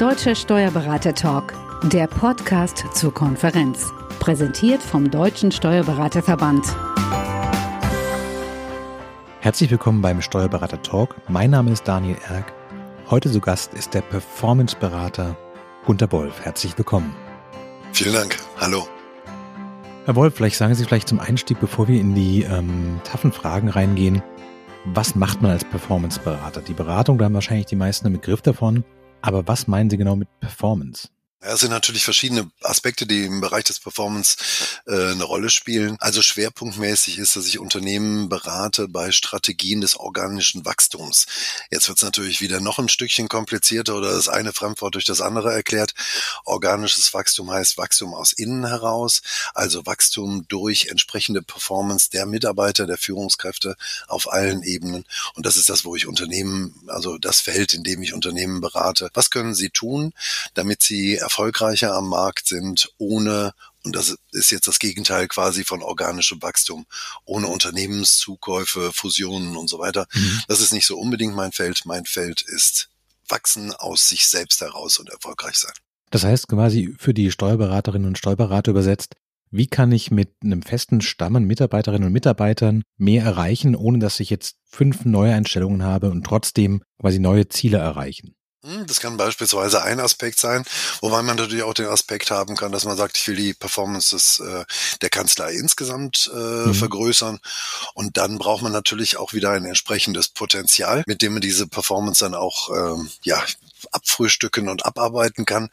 Deutscher Steuerberater Talk, der Podcast zur Konferenz. Präsentiert vom Deutschen Steuerberaterverband. Herzlich willkommen beim Steuerberater Talk. Mein Name ist Daniel Erck. Heute zu Gast ist der Performance-Berater Gunter Wolf. Herzlich willkommen. Vielen Dank. Hallo. Herr Wolf, vielleicht sagen Sie vielleicht zum Einstieg, bevor wir in die ähm, taffen Fragen reingehen, was macht man als Performance-Berater? Die Beratung, da haben wahrscheinlich die meisten einen Begriff davon. Aber was meinen Sie genau mit Performance? Ja, es sind natürlich verschiedene Aspekte, die im Bereich des Performance äh, eine Rolle spielen. Also schwerpunktmäßig ist, dass ich Unternehmen berate bei Strategien des organischen Wachstums. Jetzt wird es natürlich wieder noch ein Stückchen komplizierter oder das eine Fremdwort durch das andere erklärt. Organisches Wachstum heißt Wachstum aus innen heraus, also Wachstum durch entsprechende Performance der Mitarbeiter, der Führungskräfte auf allen Ebenen. Und das ist das, wo ich Unternehmen, also das Feld, in dem ich Unternehmen berate. Was können sie tun, damit sie erfolgreicher am Markt sind, ohne und das ist jetzt das Gegenteil quasi von organischem Wachstum, ohne Unternehmenszukäufe, Fusionen und so weiter. Mhm. Das ist nicht so unbedingt mein Feld. Mein Feld ist wachsen aus sich selbst heraus und erfolgreich sein. Das heißt quasi für die Steuerberaterinnen und Steuerberater übersetzt, wie kann ich mit einem festen Stamm an Mitarbeiterinnen und Mitarbeitern mehr erreichen, ohne dass ich jetzt fünf neue Einstellungen habe und trotzdem quasi neue Ziele erreichen? Hm, das kann beispielsweise ein Aspekt sein, wobei man natürlich auch den Aspekt haben kann, dass man sagt, ich will die Performance des, äh, der Kanzlei insgesamt äh, mhm. vergrößern. Und dann braucht man natürlich auch wieder ein entsprechendes Potenzial, mit dem man diese Performance dann auch ähm, ja, abfrühstücken und abarbeiten kann.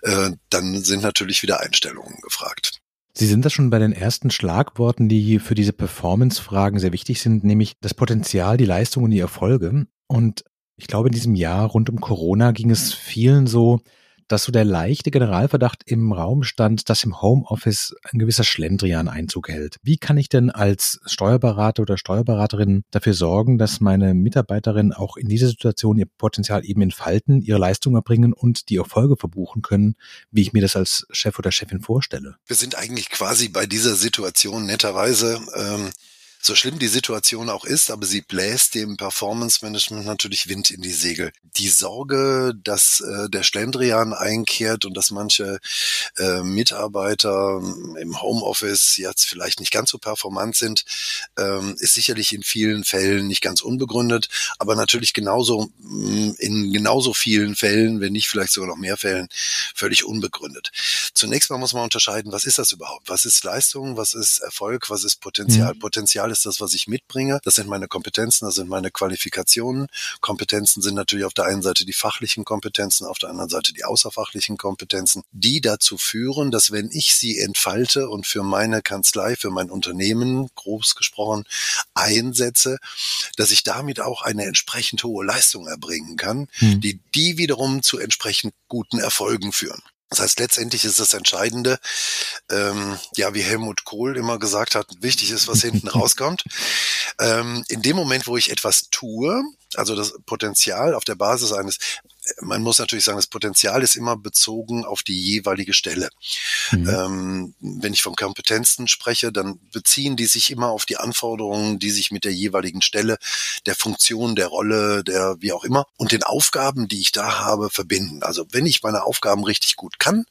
Äh, dann sind natürlich wieder Einstellungen gefragt. Sie sind da schon bei den ersten Schlagworten, die für diese Performance-Fragen sehr wichtig sind, nämlich das Potenzial, die Leistung und die Erfolge. Und ich glaube, in diesem Jahr rund um Corona ging es vielen so, dass so der leichte Generalverdacht im Raum stand, dass im Homeoffice ein gewisser Schlendrian Einzug hält. Wie kann ich denn als Steuerberater oder Steuerberaterin dafür sorgen, dass meine Mitarbeiterinnen auch in dieser Situation ihr Potenzial eben entfalten, ihre Leistung erbringen und die Erfolge verbuchen können, wie ich mir das als Chef oder Chefin vorstelle? Wir sind eigentlich quasi bei dieser Situation netterweise ähm, so schlimm die Situation auch ist, aber sie bläst dem Performance Management natürlich Wind in die Segel. Die Sorge, dass äh, der Schlendrian einkehrt und dass manche äh, Mitarbeiter im Homeoffice jetzt vielleicht nicht ganz so performant sind, ähm, ist sicherlich in vielen Fällen nicht ganz unbegründet, aber natürlich genauso mm, in genauso vielen Fällen, wenn nicht vielleicht sogar noch mehr Fällen, völlig unbegründet. Zunächst mal muss man unterscheiden, was ist das überhaupt? Was ist Leistung? Was ist Erfolg? Was ist Potenzial? Mhm. Potenzial Ist das, was ich mitbringe. Das sind meine Kompetenzen, das sind meine Qualifikationen. Kompetenzen sind natürlich auf der einen Seite die fachlichen Kompetenzen, auf der anderen Seite die außerfachlichen Kompetenzen, die dazu führen, dass wenn ich sie entfalte und für meine Kanzlei, für mein Unternehmen, groß gesprochen, einsetze, dass ich damit auch eine entsprechend hohe Leistung erbringen kann, hm. die die wiederum zu entsprechend guten Erfolgen führen. Das heißt, letztendlich ist das Entscheidende, ähm, ja, wie Helmut Kohl immer gesagt hat, wichtig ist, was hinten rauskommt. Ähm, in dem Moment, wo ich etwas tue, also das Potenzial auf der Basis eines man muss natürlich sagen, das Potenzial ist immer bezogen auf die jeweilige Stelle. Mhm. Ähm, wenn ich von Kompetenzen spreche, dann beziehen die sich immer auf die Anforderungen, die sich mit der jeweiligen Stelle, der Funktion, der Rolle, der wie auch immer und den Aufgaben, die ich da habe, verbinden. Also wenn ich meine Aufgaben richtig gut kann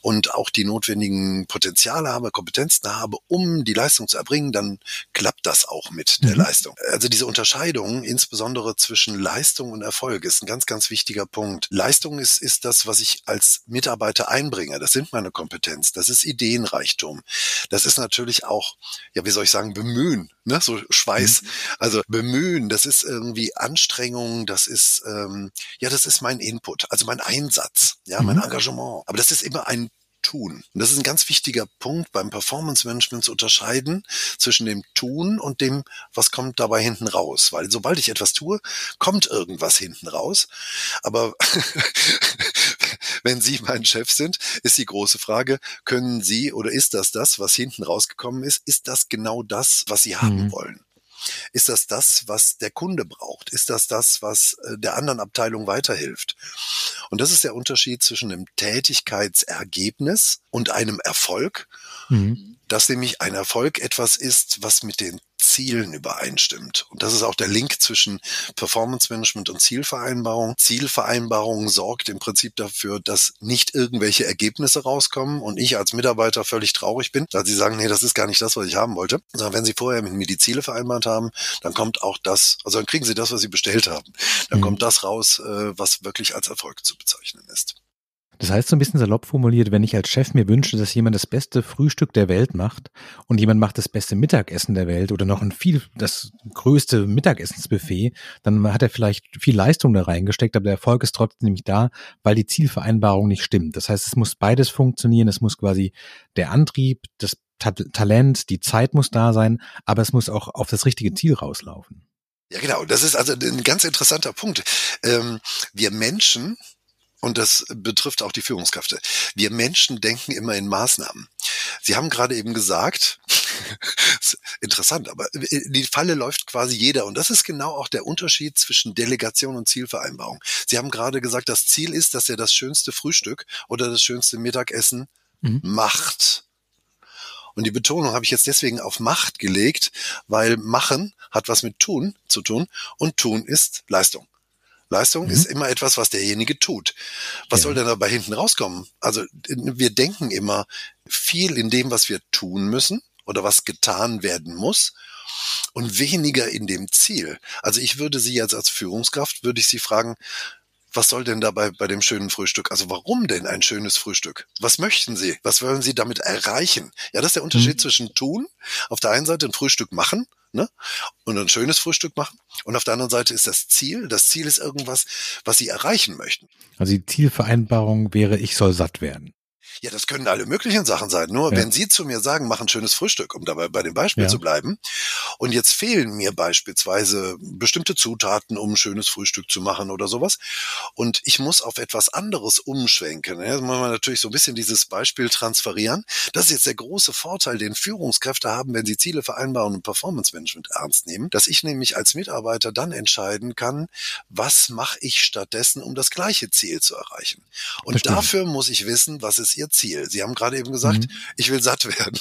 und auch die notwendigen Potenziale habe, Kompetenzen habe, um die Leistung zu erbringen, dann klappt das auch mit der mhm. Leistung. Also diese Unterscheidung, insbesondere zwischen Leistung und Erfolg, ist ein ganz, ganz wichtiger Punkt. Leistung ist, ist das, was ich als Mitarbeiter einbringe. Das sind meine Kompetenz. Das ist Ideenreichtum. Das ist natürlich auch, ja, wie soll ich sagen, bemühen, ne? so Schweiß. Mhm. Also bemühen, das ist irgendwie Anstrengung, das ist, ähm, ja, das ist mein Input, also mein Einsatz, ja, mein mhm. Engagement. Aber das ist immer ein tun. Und das ist ein ganz wichtiger Punkt beim Performance Management zu unterscheiden zwischen dem Tun und dem, was kommt dabei hinten raus. Weil sobald ich etwas tue, kommt irgendwas hinten raus. Aber wenn Sie mein Chef sind, ist die große Frage, können Sie oder ist das das, was hinten rausgekommen ist? Ist das genau das, was Sie haben mhm. wollen? Ist das das, was der Kunde braucht? Ist das das, was äh, der anderen Abteilung weiterhilft? Und das ist der Unterschied zwischen einem Tätigkeitsergebnis und einem Erfolg. Mhm. dass nämlich ein Erfolg etwas ist, was mit den Zielen übereinstimmt. Und das ist auch der Link zwischen Performance Management und Zielvereinbarung. Zielvereinbarung sorgt im Prinzip dafür, dass nicht irgendwelche Ergebnisse rauskommen und ich als Mitarbeiter völlig traurig bin, weil sie sagen, nee, das ist gar nicht das, was ich haben wollte. Sondern wenn sie vorher mit mir die Ziele vereinbart haben, dann kommt auch das, also dann kriegen sie das, was sie bestellt haben. Dann mhm. kommt das raus, äh, was wirklich als Erfolg zu bezeichnen ist. Das heißt so ein bisschen salopp formuliert, wenn ich als Chef mir wünsche, dass jemand das beste Frühstück der Welt macht und jemand macht das beste Mittagessen der Welt oder noch ein viel, das größte Mittagessensbuffet, dann hat er vielleicht viel Leistung da reingesteckt, aber der Erfolg ist trotzdem nämlich da, weil die Zielvereinbarung nicht stimmt. Das heißt, es muss beides funktionieren, es muss quasi der Antrieb, das Talent, die Zeit muss da sein, aber es muss auch auf das richtige Ziel rauslaufen. Ja, genau. Das ist also ein ganz interessanter Punkt. Ähm, wir Menschen und das betrifft auch die Führungskräfte. Wir Menschen denken immer in Maßnahmen. Sie haben gerade eben gesagt, interessant, aber die Falle läuft quasi jeder. Und das ist genau auch der Unterschied zwischen Delegation und Zielvereinbarung. Sie haben gerade gesagt, das Ziel ist, dass er das schönste Frühstück oder das schönste Mittagessen mhm. macht. Und die Betonung habe ich jetzt deswegen auf Macht gelegt, weil machen hat was mit tun zu tun und tun ist Leistung. Leistung mhm. ist immer etwas, was derjenige tut. Was ja. soll denn dabei hinten rauskommen? Also wir denken immer viel in dem, was wir tun müssen oder was getan werden muss und weniger in dem Ziel. Also ich würde Sie jetzt als Führungskraft, würde ich Sie fragen, was soll denn dabei bei dem schönen Frühstück? Also warum denn ein schönes Frühstück? Was möchten Sie? Was wollen Sie damit erreichen? Ja, das ist der Unterschied mhm. zwischen tun, auf der einen Seite ein Frühstück machen ne? und ein schönes Frühstück machen. Und auf der anderen Seite ist das Ziel. Das Ziel ist irgendwas, was sie erreichen möchten. Also die Zielvereinbarung wäre, ich soll satt werden. Ja, das können alle möglichen Sachen sein. Nur ja. wenn Sie zu mir sagen, mach ein schönes Frühstück, um dabei bei dem Beispiel ja. zu bleiben, und jetzt fehlen mir beispielsweise bestimmte Zutaten, um ein schönes Frühstück zu machen oder sowas, und ich muss auf etwas anderes umschwenken. Ja, muss man natürlich so ein bisschen dieses Beispiel transferieren. Das ist jetzt der große Vorteil, den Führungskräfte haben, wenn sie Ziele vereinbaren und Performance Management ernst nehmen, dass ich nämlich als Mitarbeiter dann entscheiden kann, was mache ich stattdessen, um das gleiche Ziel zu erreichen. Und Verstehen. dafür muss ich wissen, was ist Ihr Ziel. Sie haben gerade eben gesagt, mhm. ich will satt werden.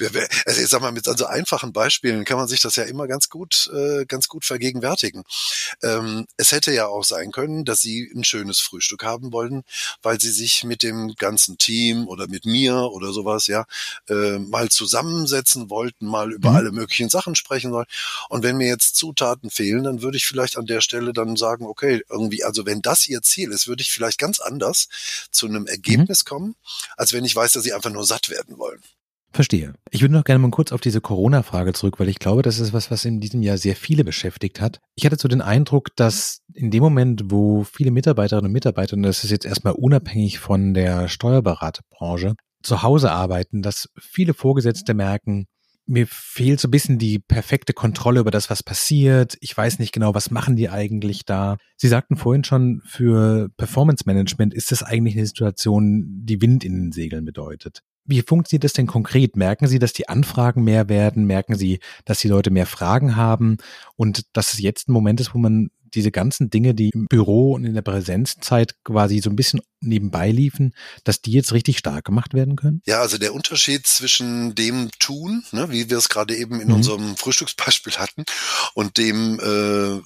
also ich sag mal, mit so einfachen Beispielen kann man sich das ja immer ganz gut, äh, ganz gut vergegenwärtigen. Ähm, es hätte ja auch sein können, dass Sie ein schönes Frühstück haben wollen, weil Sie sich mit dem ganzen Team oder mit mir oder sowas, ja, äh, mal zusammensetzen wollten, mal über mhm. alle möglichen Sachen sprechen wollen. Und wenn mir jetzt Zutaten fehlen, dann würde ich vielleicht an der Stelle dann sagen, okay, irgendwie, also wenn das Ihr Ziel ist, würde ich vielleicht ganz anders zu einem Ergebnis Ergebnis mhm. kommen, als wenn ich weiß, dass sie einfach nur satt werden wollen. Verstehe. Ich würde noch gerne mal kurz auf diese Corona-Frage zurück, weil ich glaube, das ist was, was in diesem Jahr sehr viele beschäftigt hat. Ich hatte so den Eindruck, dass in dem Moment, wo viele Mitarbeiterinnen und Mitarbeiter, und das ist jetzt erstmal unabhängig von der Steuerberaterbranche, zu Hause arbeiten, dass viele Vorgesetzte merken, mir fehlt so ein bisschen die perfekte Kontrolle über das, was passiert. Ich weiß nicht genau, was machen die eigentlich da. Sie sagten vorhin schon, für Performance Management ist das eigentlich eine Situation, die Wind in den Segeln bedeutet. Wie funktioniert das denn konkret? Merken Sie, dass die Anfragen mehr werden? Merken Sie, dass die Leute mehr Fragen haben? Und dass es jetzt ein Moment ist, wo man diese ganzen Dinge, die im Büro und in der Präsenzzeit quasi so ein bisschen nebenbei liefen, dass die jetzt richtig stark gemacht werden können? Ja, also der Unterschied zwischen dem Tun, ne, wie wir es gerade eben in mhm. unserem Frühstücksbeispiel hatten, und dem äh,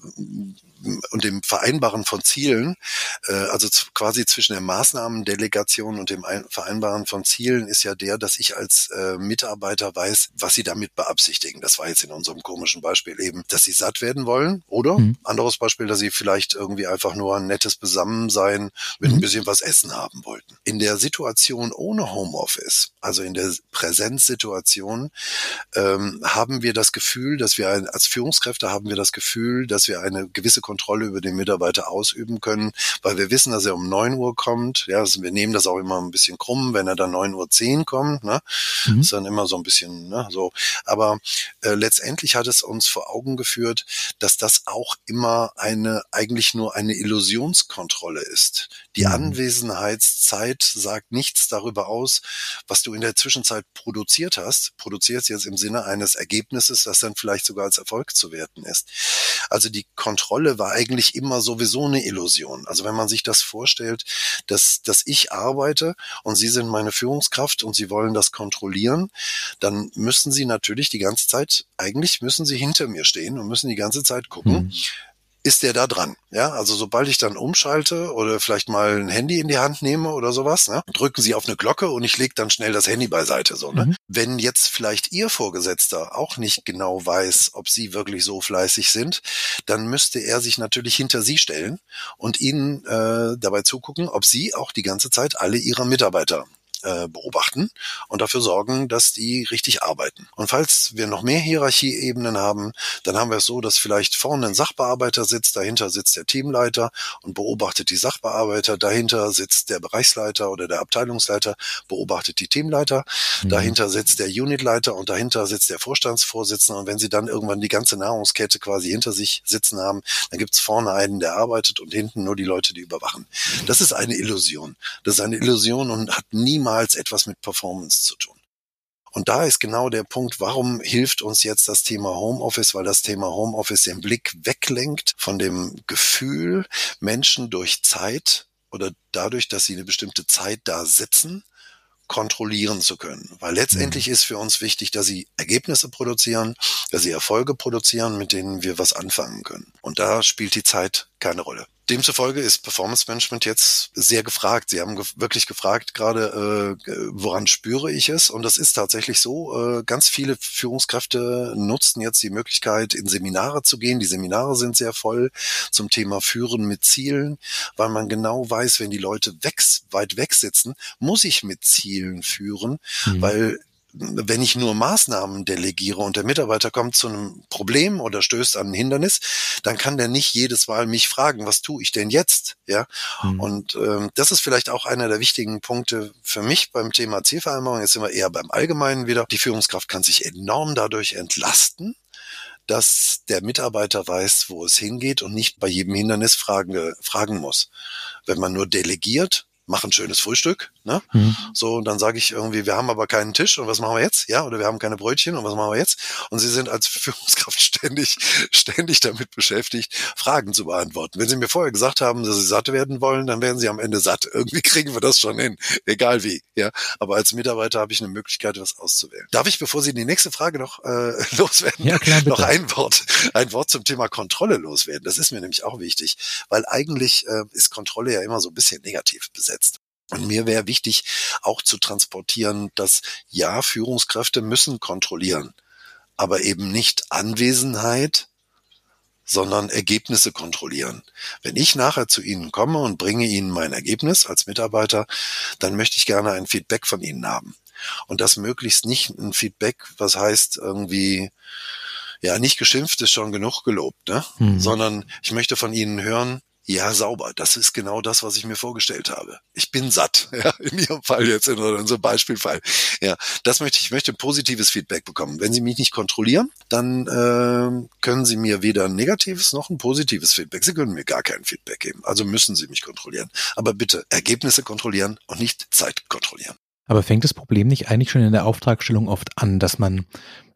und dem Vereinbaren von Zielen, äh, also quasi zwischen der Maßnahmendelegation und dem Vereinbaren von Zielen ist ja der, dass ich als äh, Mitarbeiter weiß, was sie damit beabsichtigen. Das war jetzt in unserem komischen Beispiel eben, dass sie satt werden wollen, oder? Mhm. Anderes Beispiel, dass sie vielleicht irgendwie einfach nur ein nettes Besammensein mit mhm. ein bisschen was Essen haben wollten. In der Situation ohne Homeoffice, also in der Präsenzsituation, ähm, haben wir das Gefühl, dass wir ein, als Führungskräfte haben wir das Gefühl, dass wir eine gewisse Kontrolle über den Mitarbeiter ausüben können, weil wir wissen, dass er um neun Uhr kommt. Ja, also wir nehmen das auch immer ein bisschen krumm, wenn er dann neun Uhr zehn kommt. Ne? Mhm. Ist dann immer so ein bisschen ne, so. Aber äh, letztendlich hat es uns vor Augen geführt, dass das auch immer eine eigentlich nur eine Illusionskontrolle ist. Die mhm. Anwesenheit Anwesenheitszeit sagt nichts darüber aus, was du in der Zwischenzeit produziert hast. Produziert jetzt im Sinne eines Ergebnisses, das dann vielleicht sogar als Erfolg zu werten ist. Also die Kontrolle war eigentlich immer sowieso eine Illusion. Also wenn man sich das vorstellt, dass, dass ich arbeite und Sie sind meine Führungskraft und Sie wollen das kontrollieren, dann müssen Sie natürlich die ganze Zeit, eigentlich müssen Sie hinter mir stehen und müssen die ganze Zeit gucken, mhm ist der da dran. Ja, also sobald ich dann umschalte oder vielleicht mal ein Handy in die Hand nehme oder sowas, ne, drücken Sie auf eine Glocke und ich lege dann schnell das Handy beiseite. So, ne? Mhm. Wenn jetzt vielleicht Ihr Vorgesetzter auch nicht genau weiß, ob Sie wirklich so fleißig sind, dann müsste er sich natürlich hinter Sie stellen und Ihnen äh, dabei zugucken, ob Sie auch die ganze Zeit alle Ihre Mitarbeiter äh, beobachten und dafür sorgen, dass die richtig arbeiten. Und falls wir noch mehr Hierarchieebenen haben, dann haben wir es so, dass vielleicht vorne ein Sachbearbeiter sitzt, dahinter sitzt der Teamleiter und beobachtet die Sachbearbeiter, dahinter sitzt der Bereichsleiter oder der Abteilungsleiter, beobachtet die Teamleiter, mhm. dahinter sitzt der Unitleiter und dahinter sitzt der Vorstandsvorsitzende und wenn sie dann irgendwann die ganze Nahrungskette quasi hinter sich sitzen haben, dann gibt's vorne einen, der arbeitet und hinten nur die Leute, die überwachen. Das ist eine Illusion. Das ist eine Illusion und hat niemals niemals etwas mit Performance zu tun. Und da ist genau der Punkt, warum hilft uns jetzt das Thema Homeoffice, weil das Thema Homeoffice den Blick weglenkt von dem Gefühl, Menschen durch Zeit oder dadurch, dass sie eine bestimmte Zeit da sitzen, kontrollieren zu können. Weil letztendlich mhm. ist für uns wichtig, dass sie Ergebnisse produzieren, dass sie Erfolge produzieren, mit denen wir was anfangen können. Und da spielt die Zeit keine Rolle. Demzufolge ist Performance Management jetzt sehr gefragt. Sie haben ge wirklich gefragt gerade, äh, woran spüre ich es? Und das ist tatsächlich so. Äh, ganz viele Führungskräfte nutzen jetzt die Möglichkeit, in Seminare zu gehen. Die Seminare sind sehr voll zum Thema Führen mit Zielen, weil man genau weiß, wenn die Leute weg, weit weg sitzen, muss ich mit Zielen führen, mhm. weil wenn ich nur Maßnahmen delegiere und der Mitarbeiter kommt zu einem Problem oder stößt an ein Hindernis, dann kann der nicht jedes Mal mich fragen, was tue ich denn jetzt? Ja, mhm. und ähm, das ist vielleicht auch einer der wichtigen Punkte für mich beim Thema Zielvereinbarung. Jetzt sind wir eher beim Allgemeinen wieder. Die Führungskraft kann sich enorm dadurch entlasten, dass der Mitarbeiter weiß, wo es hingeht und nicht bei jedem Hindernis fragen, fragen muss. Wenn man nur delegiert, mach ein schönes Frühstück, ne? Mhm. So, und dann sage ich irgendwie, wir haben aber keinen Tisch und was machen wir jetzt? Ja, oder wir haben keine Brötchen und was machen wir jetzt? Und sie sind als Führungskraft ständig, ständig damit beschäftigt, Fragen zu beantworten. Wenn sie mir vorher gesagt haben, dass sie satt werden wollen, dann werden sie am Ende satt. Irgendwie kriegen wir das schon hin, egal wie, ja. Aber als Mitarbeiter habe ich eine Möglichkeit, was auszuwählen. Darf ich, bevor Sie die nächste Frage noch äh, loswerden, ja, klar, noch ein Wort, ein Wort zum Thema Kontrolle loswerden? Das ist mir nämlich auch wichtig, weil eigentlich äh, ist Kontrolle ja immer so ein bisschen negativ besetzt. Und mir wäre wichtig, auch zu transportieren, dass ja, Führungskräfte müssen kontrollieren, aber eben nicht Anwesenheit, sondern Ergebnisse kontrollieren. Wenn ich nachher zu Ihnen komme und bringe Ihnen mein Ergebnis als Mitarbeiter, dann möchte ich gerne ein Feedback von Ihnen haben. Und das möglichst nicht ein Feedback, was heißt irgendwie, ja, nicht geschimpft ist schon genug gelobt, ne? Mhm. sondern ich möchte von Ihnen hören, ja, sauber. Das ist genau das, was ich mir vorgestellt habe. Ich bin satt. Ja, in Ihrem Fall jetzt, in unserem Beispielfall. Ja, das möchte ich. Möchte positives Feedback bekommen. Wenn Sie mich nicht kontrollieren, dann äh, können Sie mir weder ein negatives noch ein positives Feedback. Sie können mir gar kein Feedback geben. Also müssen Sie mich kontrollieren. Aber bitte Ergebnisse kontrollieren und nicht Zeit kontrollieren. Aber fängt das Problem nicht eigentlich schon in der Auftragstellung oft an, dass man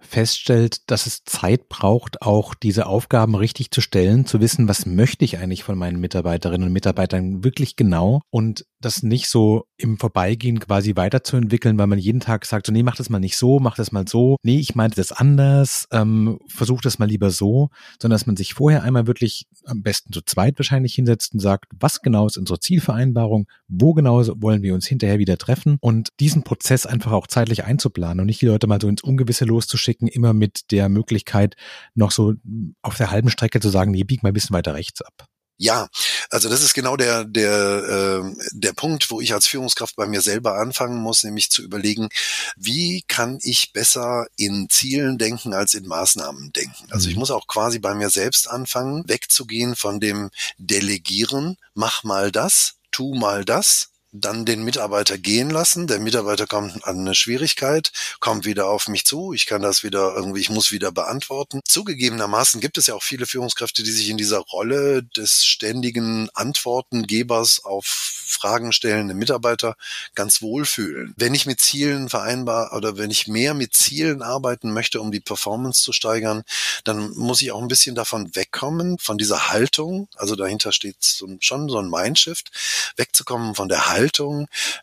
feststellt, dass es Zeit braucht, auch diese Aufgaben richtig zu stellen, zu wissen, was möchte ich eigentlich von meinen Mitarbeiterinnen und Mitarbeitern wirklich genau und das nicht so im Vorbeigehen quasi weiterzuentwickeln, weil man jeden Tag sagt, so, nee, mach das mal nicht so, mach das mal so, nee, ich meinte das anders, ähm, versuch das mal lieber so, sondern dass man sich vorher einmal wirklich am besten zu zweit wahrscheinlich hinsetzt und sagt, was genau ist unsere Zielvereinbarung, wo genau wollen wir uns hinterher wieder treffen und diesen Prozess einfach auch zeitlich einzuplanen und nicht die Leute mal so ins Ungewisse loszuschicken, schicken, immer mit der Möglichkeit, noch so auf der halben Strecke zu sagen, nee, bieg mal ein bisschen weiter rechts ab. Ja, also das ist genau der der äh, der Punkt, wo ich als Führungskraft bei mir selber anfangen muss, nämlich zu überlegen, wie kann ich besser in Zielen denken als in Maßnahmen denken. Also ich mhm. muss auch quasi bei mir selbst anfangen, wegzugehen von dem Delegieren, mach mal das, tu mal das, dann den Mitarbeiter gehen lassen. Der Mitarbeiter kommt an eine Schwierigkeit, kommt wieder auf mich zu. Ich kann das wieder irgendwie, ich muss wieder beantworten. Zugegebenermaßen gibt es ja auch viele Führungskräfte, die sich in dieser Rolle des ständigen Antwortengebers auf Fragen stellende Mitarbeiter ganz wohlfühlen. Wenn ich mit Zielen vereinbar oder wenn ich mehr mit Zielen arbeiten möchte, um die Performance zu steigern, dann muss ich auch ein bisschen davon wegkommen, von dieser Haltung, also dahinter steht schon so ein Mindshift, wegzukommen von der Haltung,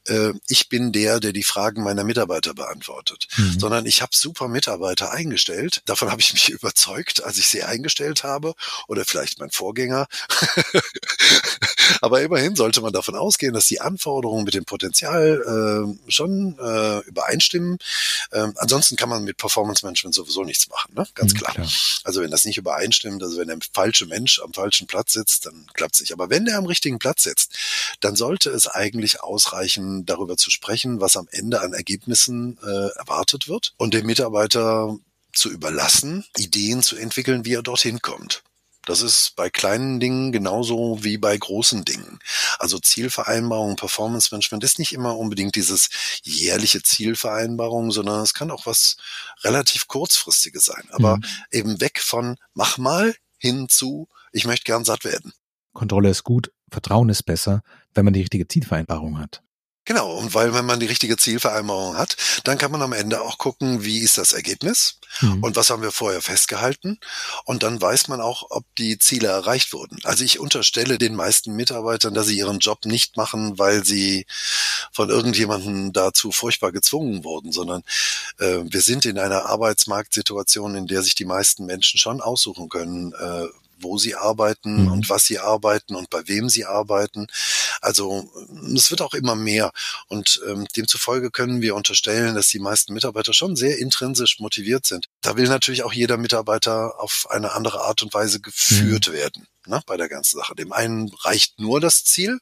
äh, ich bin der, der die Fragen meiner Mitarbeiter beantwortet, mhm. sondern ich habe super Mitarbeiter eingestellt. Davon habe ich mich überzeugt, als ich sie eingestellt habe oder vielleicht mein Vorgänger. Aber immerhin sollte man davon ausgehen, dass die Anforderungen mit dem Potenzial äh, schon äh, übereinstimmen. Ähm, ansonsten kann man mit Performance Management sowieso nichts machen, ne? ganz mhm, klar. klar. Also wenn das nicht übereinstimmt, also wenn der falsche Mensch am falschen Platz sitzt, dann klappt es nicht. Aber wenn der am richtigen Platz sitzt, dann sollte es eigentlich ausreichen, darüber zu sprechen, was am Ende an Ergebnissen äh, erwartet wird und dem Mitarbeiter zu überlassen, Ideen zu entwickeln, wie er dorthin kommt. Das ist bei kleinen Dingen genauso wie bei großen Dingen. Also Zielvereinbarung, Performance Management ist nicht immer unbedingt dieses jährliche Zielvereinbarung, sondern es kann auch was relativ kurzfristiges sein. Aber mhm. eben weg von mach mal hin zu ich möchte gern satt werden. Kontrolle ist gut, Vertrauen ist besser, wenn man die richtige Zielvereinbarung hat. Genau, und weil wenn man die richtige Zielvereinbarung hat, dann kann man am Ende auch gucken, wie ist das Ergebnis mhm. und was haben wir vorher festgehalten. Und dann weiß man auch, ob die Ziele erreicht wurden. Also ich unterstelle den meisten Mitarbeitern, dass sie ihren Job nicht machen, weil sie von irgendjemandem dazu furchtbar gezwungen wurden, sondern äh, wir sind in einer Arbeitsmarktsituation, in der sich die meisten Menschen schon aussuchen können, äh, wo sie arbeiten mhm. und was sie arbeiten und bei wem sie arbeiten. Also es wird auch immer mehr. Und ähm, demzufolge können wir unterstellen, dass die meisten Mitarbeiter schon sehr intrinsisch motiviert sind. Da will natürlich auch jeder Mitarbeiter auf eine andere Art und Weise geführt mhm. werden ne, bei der ganzen Sache. Dem einen reicht nur das Ziel.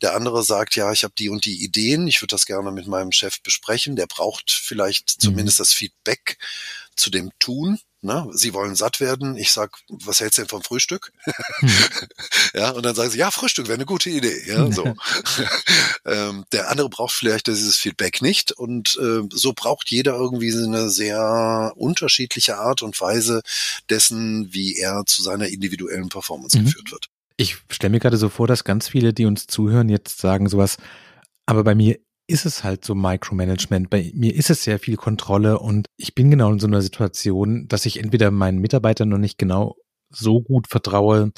Der andere sagt, ja, ich habe die und die Ideen, ich würde das gerne mit meinem Chef besprechen. Der braucht vielleicht mhm. zumindest das Feedback zu dem Tun. Ne? Sie wollen satt werden. Ich sag, was hältst du denn vom Frühstück? Hm. ja, und dann sagen sie, ja, Frühstück wäre eine gute Idee. Ja, so. ähm, der andere braucht vielleicht dieses Feedback nicht und äh, so braucht jeder irgendwie eine sehr unterschiedliche Art und Weise dessen, wie er zu seiner individuellen Performance mhm. geführt wird. Ich stelle mir gerade so vor, dass ganz viele, die uns zuhören, jetzt sagen sowas, aber bei mir ist es halt so Micromanagement. Bei mir ist es sehr viel Kontrolle und ich bin genau in so einer Situation, dass ich entweder meinen Mitarbeitern noch nicht genau so gut vertraue,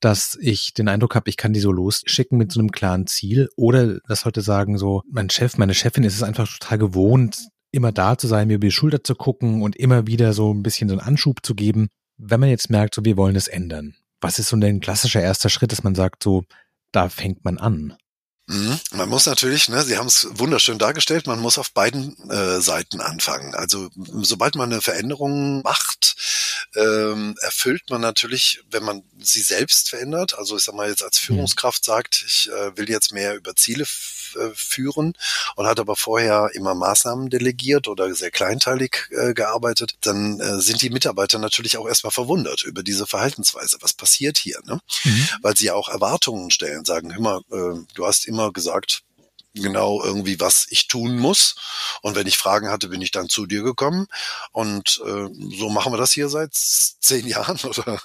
dass ich den Eindruck habe, ich kann die so losschicken mit so einem klaren Ziel oder dass heute sagen so, mein Chef, meine Chefin ist es einfach total gewohnt, immer da zu sein, mir über die Schulter zu gucken und immer wieder so ein bisschen so einen Anschub zu geben. Wenn man jetzt merkt, so wir wollen es ändern. Was ist so ein klassischer erster Schritt, dass man sagt, so da fängt man an? Mhm. Man muss natürlich, ne, Sie haben es wunderschön dargestellt, man muss auf beiden äh, Seiten anfangen. Also sobald man eine Veränderung macht, ähm, erfüllt man natürlich, wenn man sie selbst verändert, also ich sag mal jetzt als mhm. Führungskraft sagt, ich äh, will jetzt mehr über Ziele führen und hat aber vorher immer Maßnahmen delegiert oder sehr kleinteilig äh, gearbeitet, dann äh, sind die Mitarbeiter natürlich auch erstmal verwundert über diese Verhaltensweise. Was passiert hier? Ne? Mhm. Weil sie ja auch Erwartungen stellen, sagen, hör mal, äh, du hast immer gesagt, genau irgendwie, was ich tun muss. Und wenn ich Fragen hatte, bin ich dann zu dir gekommen. Und äh, so machen wir das hier seit zehn Jahren oder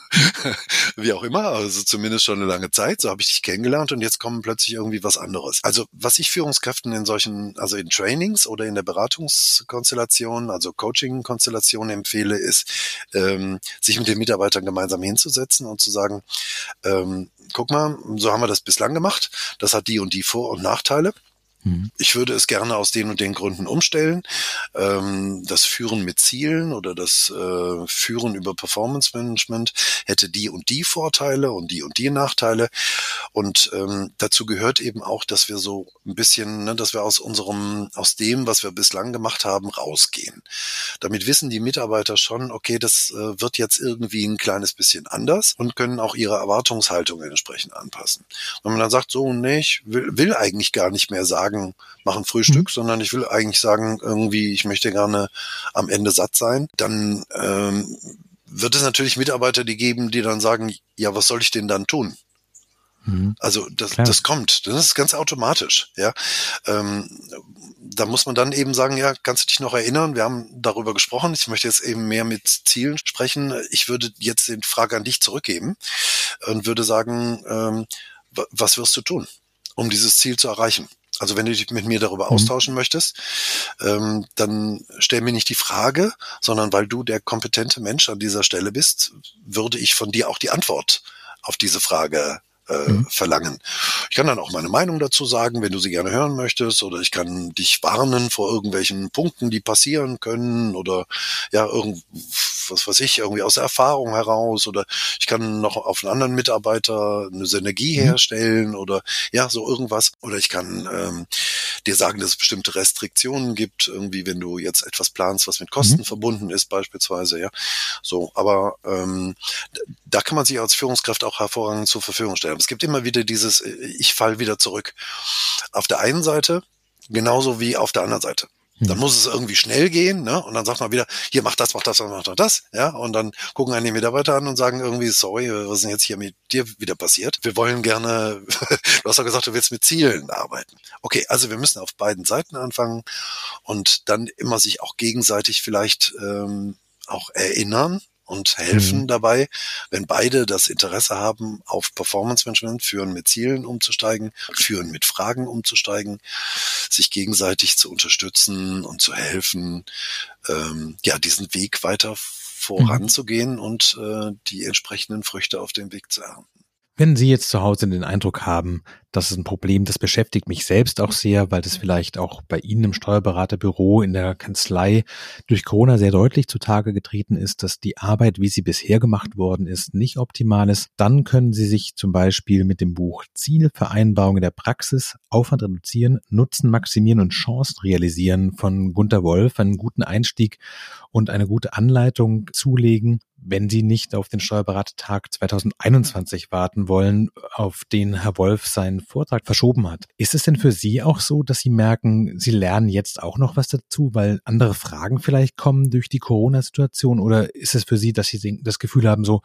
wie auch immer. Also zumindest schon eine lange Zeit. So habe ich dich kennengelernt und jetzt kommen plötzlich irgendwie was anderes. Also was ich Führungskräften in solchen, also in Trainings oder in der Beratungskonstellation, also Coaching-Konstellation empfehle, ist, ähm, sich mit den Mitarbeitern gemeinsam hinzusetzen und zu sagen, ähm, guck mal, so haben wir das bislang gemacht. Das hat die und die Vor- und Nachteile. Mhm. Ich würde es gerne aus den und den Gründen umstellen. Ähm, das Führen mit Zielen oder das äh, Führen über Performance Management hätte die und die Vorteile und die und die Nachteile. Und ähm, dazu gehört eben auch, dass wir so ein bisschen, ne, dass wir aus unserem, aus dem, was wir bislang gemacht haben, rausgehen. Damit wissen die Mitarbeiter schon, okay, das äh, wird jetzt irgendwie ein kleines bisschen anders und können auch ihre Erwartungshaltung entsprechend anpassen. Wenn man dann sagt, so, nee, ich will, will eigentlich gar nicht mehr sagen, sagen, machen Frühstück, mhm. sondern ich will eigentlich sagen, irgendwie, ich möchte gerne am Ende satt sein, dann ähm, wird es natürlich Mitarbeiter die geben, die dann sagen, ja, was soll ich denn dann tun? Mhm. Also das, das kommt, das ist ganz automatisch, ja. Ähm, da muss man dann eben sagen, ja, kannst du dich noch erinnern? Wir haben darüber gesprochen. Ich möchte jetzt eben mehr mit Zielen sprechen. Ich würde jetzt die Frage an dich zurückgeben und würde sagen, ähm, was wirst du tun? um dieses Ziel zu erreichen. Also wenn du dich mit mir darüber mhm. austauschen möchtest, ähm, dann stell mir nicht die Frage, sondern weil du der kompetente Mensch an dieser Stelle bist, würde ich von dir auch die Antwort auf diese Frage äh, mhm. verlangen. Ich kann dann auch meine Meinung dazu sagen, wenn du sie gerne hören möchtest, oder ich kann dich warnen vor irgendwelchen Punkten, die passieren können, oder ja, irgend, was weiß ich, irgendwie aus der Erfahrung heraus, oder ich kann noch auf einen anderen Mitarbeiter eine Synergie mhm. herstellen, oder ja, so irgendwas, oder ich kann ähm, dir sagen, dass es bestimmte Restriktionen gibt, irgendwie, wenn du jetzt etwas planst, was mit Kosten mhm. verbunden ist, beispielsweise, ja. So, aber ähm, da kann man sich als Führungskraft auch hervorragend zur Verfügung stellen. Aber es gibt immer wieder dieses, äh, ich fall wieder zurück. Auf der einen Seite, genauso wie auf der anderen Seite. Dann muss es irgendwie schnell gehen, ne? Und dann sagt man wieder, hier mach das, mach das, mach das, ja? Und dann gucken einen die Mitarbeiter an und sagen irgendwie, sorry, was ist denn jetzt hier mit dir wieder passiert? Wir wollen gerne, du hast doch gesagt, du willst mit Zielen arbeiten. Okay, also wir müssen auf beiden Seiten anfangen und dann immer sich auch gegenseitig vielleicht ähm, auch erinnern, und helfen mhm. dabei, wenn beide das Interesse haben, auf Performance Management, führen mit Zielen umzusteigen, führen mit Fragen umzusteigen, sich gegenseitig zu unterstützen und zu helfen, ähm, ja, diesen Weg weiter mhm. voranzugehen mhm. und äh, die entsprechenden Früchte auf dem Weg zu ernten. Wenn Sie jetzt zu Hause den Eindruck haben, das ist ein Problem, das beschäftigt mich selbst auch sehr, weil das vielleicht auch bei Ihnen im Steuerberaterbüro in der Kanzlei durch Corona sehr deutlich zutage getreten ist, dass die Arbeit, wie sie bisher gemacht worden ist, nicht optimal ist. Dann können Sie sich zum Beispiel mit dem Buch Zielvereinbarung in der Praxis, Aufwand reduzieren, Nutzen maximieren und Chancen realisieren von Gunter Wolf einen guten Einstieg und eine gute Anleitung zulegen, wenn Sie nicht auf den Steuerberatertag 2021 warten wollen, auf den Herr Wolf seinen Vortrag verschoben hat. Ist es denn für Sie auch so, dass Sie merken, Sie lernen jetzt auch noch was dazu, weil andere Fragen vielleicht kommen durch die Corona-Situation? Oder ist es für Sie, dass Sie das Gefühl haben, so,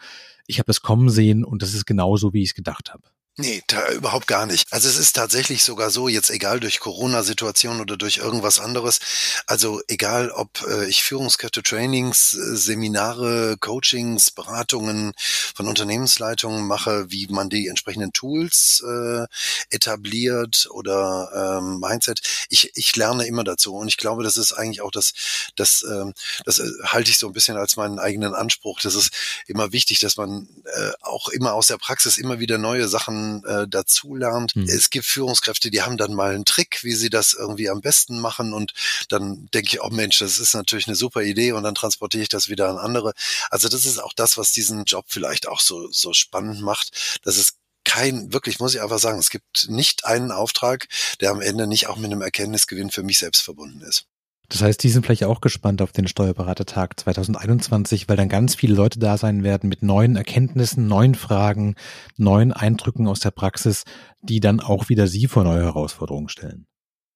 ich habe das kommen sehen und das ist genauso, wie ich es gedacht habe? Nee, da, überhaupt gar nicht. Also es ist tatsächlich sogar so, jetzt egal durch Corona-Situation oder durch irgendwas anderes, also egal ob äh, ich Führungskräfte, Trainings, äh, Seminare, Coachings, Beratungen von Unternehmensleitungen mache, wie man die entsprechenden Tools äh, etabliert oder ähm, Mindset, ich, ich lerne immer dazu und ich glaube, das ist eigentlich auch das, das, ähm, das äh, halte ich so ein bisschen als meinen eigenen Anspruch. Das ist immer wichtig, dass man äh, auch immer aus der Praxis immer wieder neue Sachen äh, dazulernt. Mhm. Es gibt Führungskräfte, die haben dann mal einen Trick, wie sie das irgendwie am besten machen und dann denke ich, oh Mensch, das ist natürlich eine super Idee und dann transportiere ich das wieder an andere. Also das ist auch das, was diesen Job vielleicht auch so, so spannend macht, dass es kein, wirklich muss ich einfach sagen, es gibt nicht einen Auftrag, der am Ende nicht auch mit einem Erkenntnisgewinn für mich selbst verbunden ist. Das heißt, die sind vielleicht auch gespannt auf den Steuerberatertag 2021, weil dann ganz viele Leute da sein werden mit neuen Erkenntnissen, neuen Fragen, neuen Eindrücken aus der Praxis, die dann auch wieder Sie vor neue Herausforderungen stellen.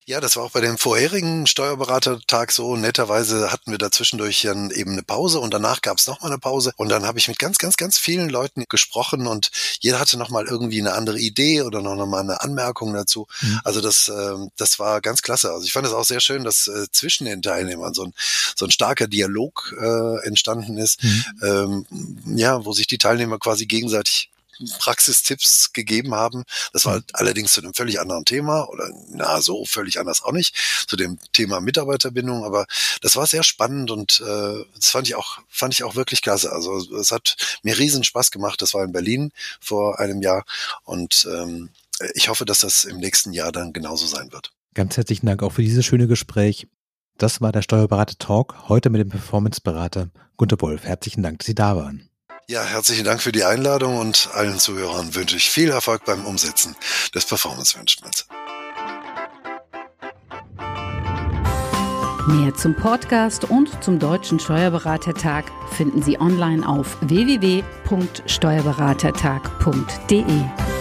Ja, das war auch bei dem vorherigen Steuerberatertag so. Netterweise hatten wir dazwischendurch dann eben eine Pause und danach gab es nochmal eine Pause. Und dann habe ich mit ganz, ganz, ganz vielen Leuten gesprochen und jeder hatte nochmal irgendwie eine andere Idee oder noch mal eine Anmerkung dazu. Mhm. Also das, äh, das war ganz klasse. Also ich fand es auch sehr schön, dass äh, zwischen den Teilnehmern so ein, so ein starker Dialog äh, entstanden ist, mhm. ähm, ja, wo sich die Teilnehmer quasi gegenseitig Praxistipps gegeben haben. Das war mhm. allerdings zu einem völlig anderen Thema oder na so völlig anders auch nicht zu dem Thema Mitarbeiterbindung. Aber das war sehr spannend und äh, das fand ich auch fand ich auch wirklich klasse. Also es hat mir riesen Spaß gemacht. Das war in Berlin vor einem Jahr und ähm, ich hoffe, dass das im nächsten Jahr dann genauso sein wird. Ganz herzlichen Dank auch für dieses schöne Gespräch. Das war der Steuerberater Talk heute mit dem Performance-Berater Gunter Wolf. Herzlichen Dank, dass Sie da waren. Ja, herzlichen Dank für die Einladung und allen Zuhörern wünsche ich viel Erfolg beim Umsetzen des Performance Managements. Mehr zum Podcast und zum Deutschen Steuerberatertag finden Sie online auf www.steuerberatertag.de.